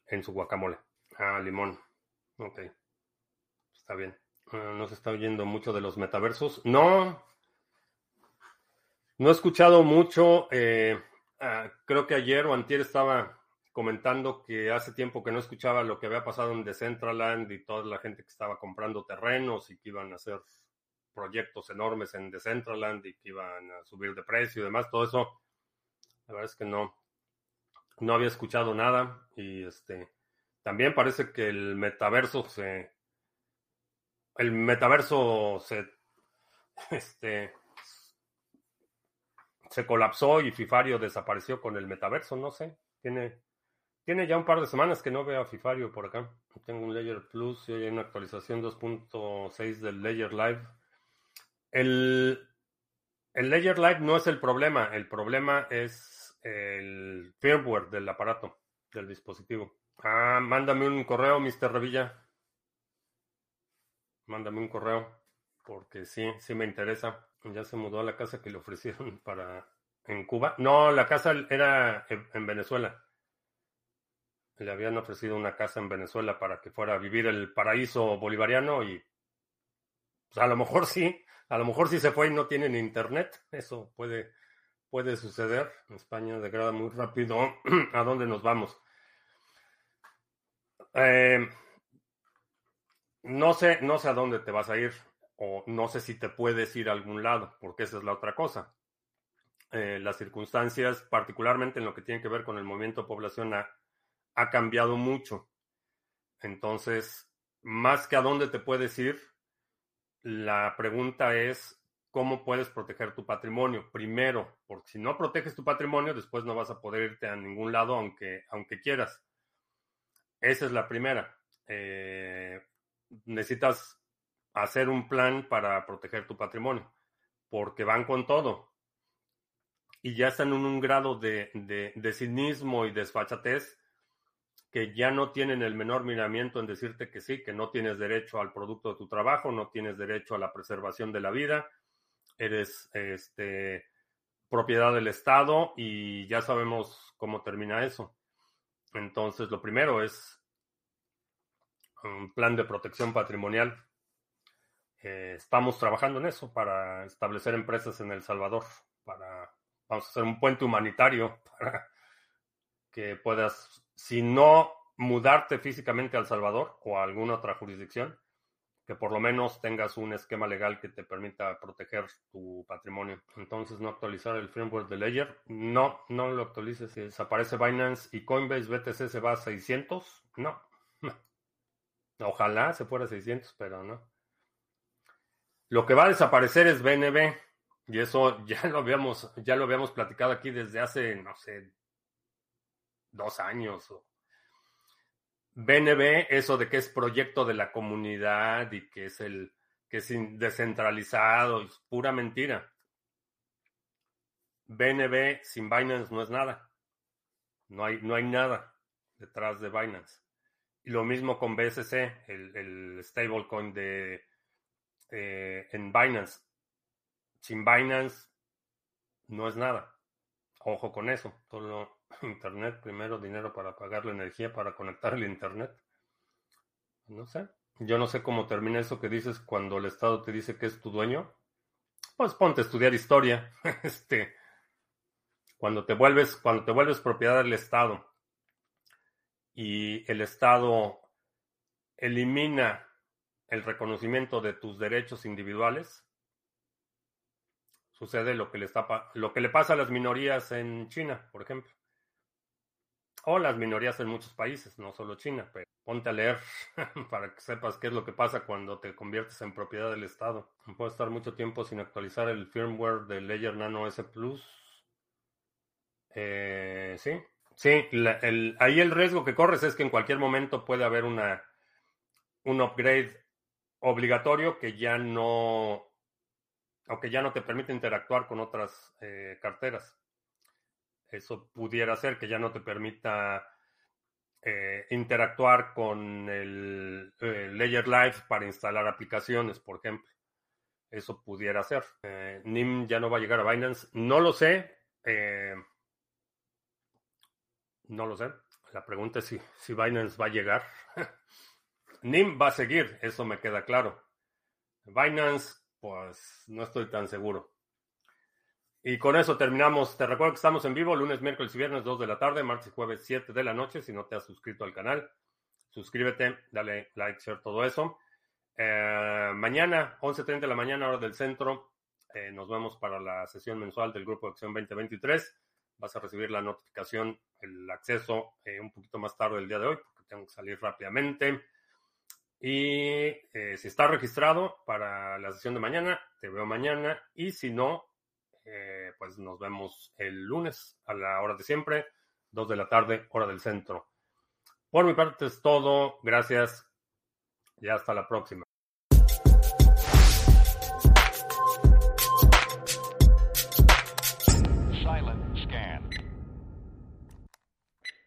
en su guacamole. Ah, limón. Ok. Está bien. Ah, no se está oyendo mucho de los metaversos. No. No he escuchado mucho. Eh, ah, creo que ayer o antier estaba comentando que hace tiempo que no escuchaba lo que había pasado en Decentraland y toda la gente que estaba comprando terrenos y que iban a hacer proyectos enormes en Decentraland y que iban a subir de precio y demás, todo eso, la verdad es que no, no había escuchado nada y este también parece que el metaverso se el metaverso se este se colapsó y Fifario desapareció con el metaverso, no sé. Tiene, tiene ya un par de semanas que no veo a Fifario por acá. Tengo un Layer Plus y hay una actualización 2.6 del Layer Live. El, el Layer Live no es el problema, el problema es el firmware del aparato, del dispositivo. Ah, mándame un correo, Mr. Revilla. Mándame un correo, porque sí, sí me interesa. Ya se mudó a la casa que le ofrecieron para en Cuba. No, la casa era en Venezuela. Le habían ofrecido una casa en Venezuela para que fuera a vivir el paraíso bolivariano y pues, a lo mejor sí, a lo mejor sí se fue y no tienen internet. Eso puede, puede suceder. España degrada muy rápido a dónde nos vamos. Eh, no sé, no sé a dónde te vas a ir o no sé si te puedes ir a algún lado, porque esa es la otra cosa. Eh, las circunstancias, particularmente en lo que tiene que ver con el movimiento población, ha, ha cambiado mucho. Entonces, más que a dónde te puedes ir, la pregunta es cómo puedes proteger tu patrimonio. Primero, porque si no proteges tu patrimonio, después no vas a poder irte a ningún lado aunque, aunque quieras. Esa es la primera. Eh, necesitas hacer un plan para proteger tu patrimonio, porque van con todo. Y ya están en un grado de, de, cinismo y desfachatez que ya no tienen el menor miramiento en decirte que sí, que no tienes derecho al producto de tu trabajo, no tienes derecho a la preservación de la vida, eres este, propiedad del Estado y ya sabemos cómo termina eso. Entonces, lo primero es un plan de protección patrimonial eh, estamos trabajando en eso para establecer empresas en El Salvador, para vamos a hacer un puente humanitario para que puedas, si no mudarte físicamente a El Salvador o a alguna otra jurisdicción, que por lo menos tengas un esquema legal que te permita proteger tu patrimonio. Entonces, no actualizar el framework de Ledger. No, no lo actualices. Si desaparece Binance y Coinbase BTC se va a 600, no. Ojalá se fuera a 600, pero no. Lo que va a desaparecer es BNB. Y eso ya lo habíamos, ya lo habíamos platicado aquí desde hace, no sé, dos años. BNB, eso de que es proyecto de la comunidad y que es el que es descentralizado, es pura mentira. BNB sin Binance no es nada. No hay, no hay nada detrás de Binance. Y lo mismo con BSC, el, el stablecoin de eh, en Binance. Sin Binance no es nada. Ojo con eso. Todo Internet, primero dinero para pagar la energía, para conectar el Internet. No sé. Yo no sé cómo termina eso que dices cuando el Estado te dice que es tu dueño. Pues ponte a estudiar historia. este, cuando te vuelves, cuando te vuelves propiedad del Estado y el Estado elimina el reconocimiento de tus derechos individuales, sucede lo que, le está, lo que le pasa a las minorías en China, por ejemplo. O las minorías en muchos países, no solo China, pero ponte a leer para que sepas qué es lo que pasa cuando te conviertes en propiedad del Estado. Puedo estar mucho tiempo sin actualizar el firmware de Ledger Nano S Plus. Eh, sí, sí, ahí el riesgo que corres es que en cualquier momento puede haber una, un upgrade obligatorio que ya no, aunque ya no te permite interactuar con otras eh, carteras. Eso pudiera ser que ya no te permita eh, interactuar con el eh, Layer Live para instalar aplicaciones, por ejemplo. Eso pudiera ser. NIM ya no va a llegar a Binance. No lo sé. No lo sé. La pregunta es si, si Binance va a llegar. NIM va a seguir, eso me queda claro. Binance, pues no estoy tan seguro. Y con eso terminamos. Te recuerdo que estamos en vivo lunes, miércoles y viernes, 2 de la tarde, martes y jueves, 7 de la noche. Si no te has suscrito al canal, suscríbete, dale like, share, todo eso. Eh, mañana, 11.30 de la mañana, hora del centro, eh, nos vemos para la sesión mensual del Grupo Acción 2023. Vas a recibir la notificación, el acceso eh, un poquito más tarde del día de hoy, porque tengo que salir rápidamente. Y si estás registrado para la sesión de mañana, te veo mañana. Y si no, pues nos vemos el lunes a la hora de siempre, 2 de la tarde, hora del centro. Por mi parte es todo. Gracias y hasta la próxima.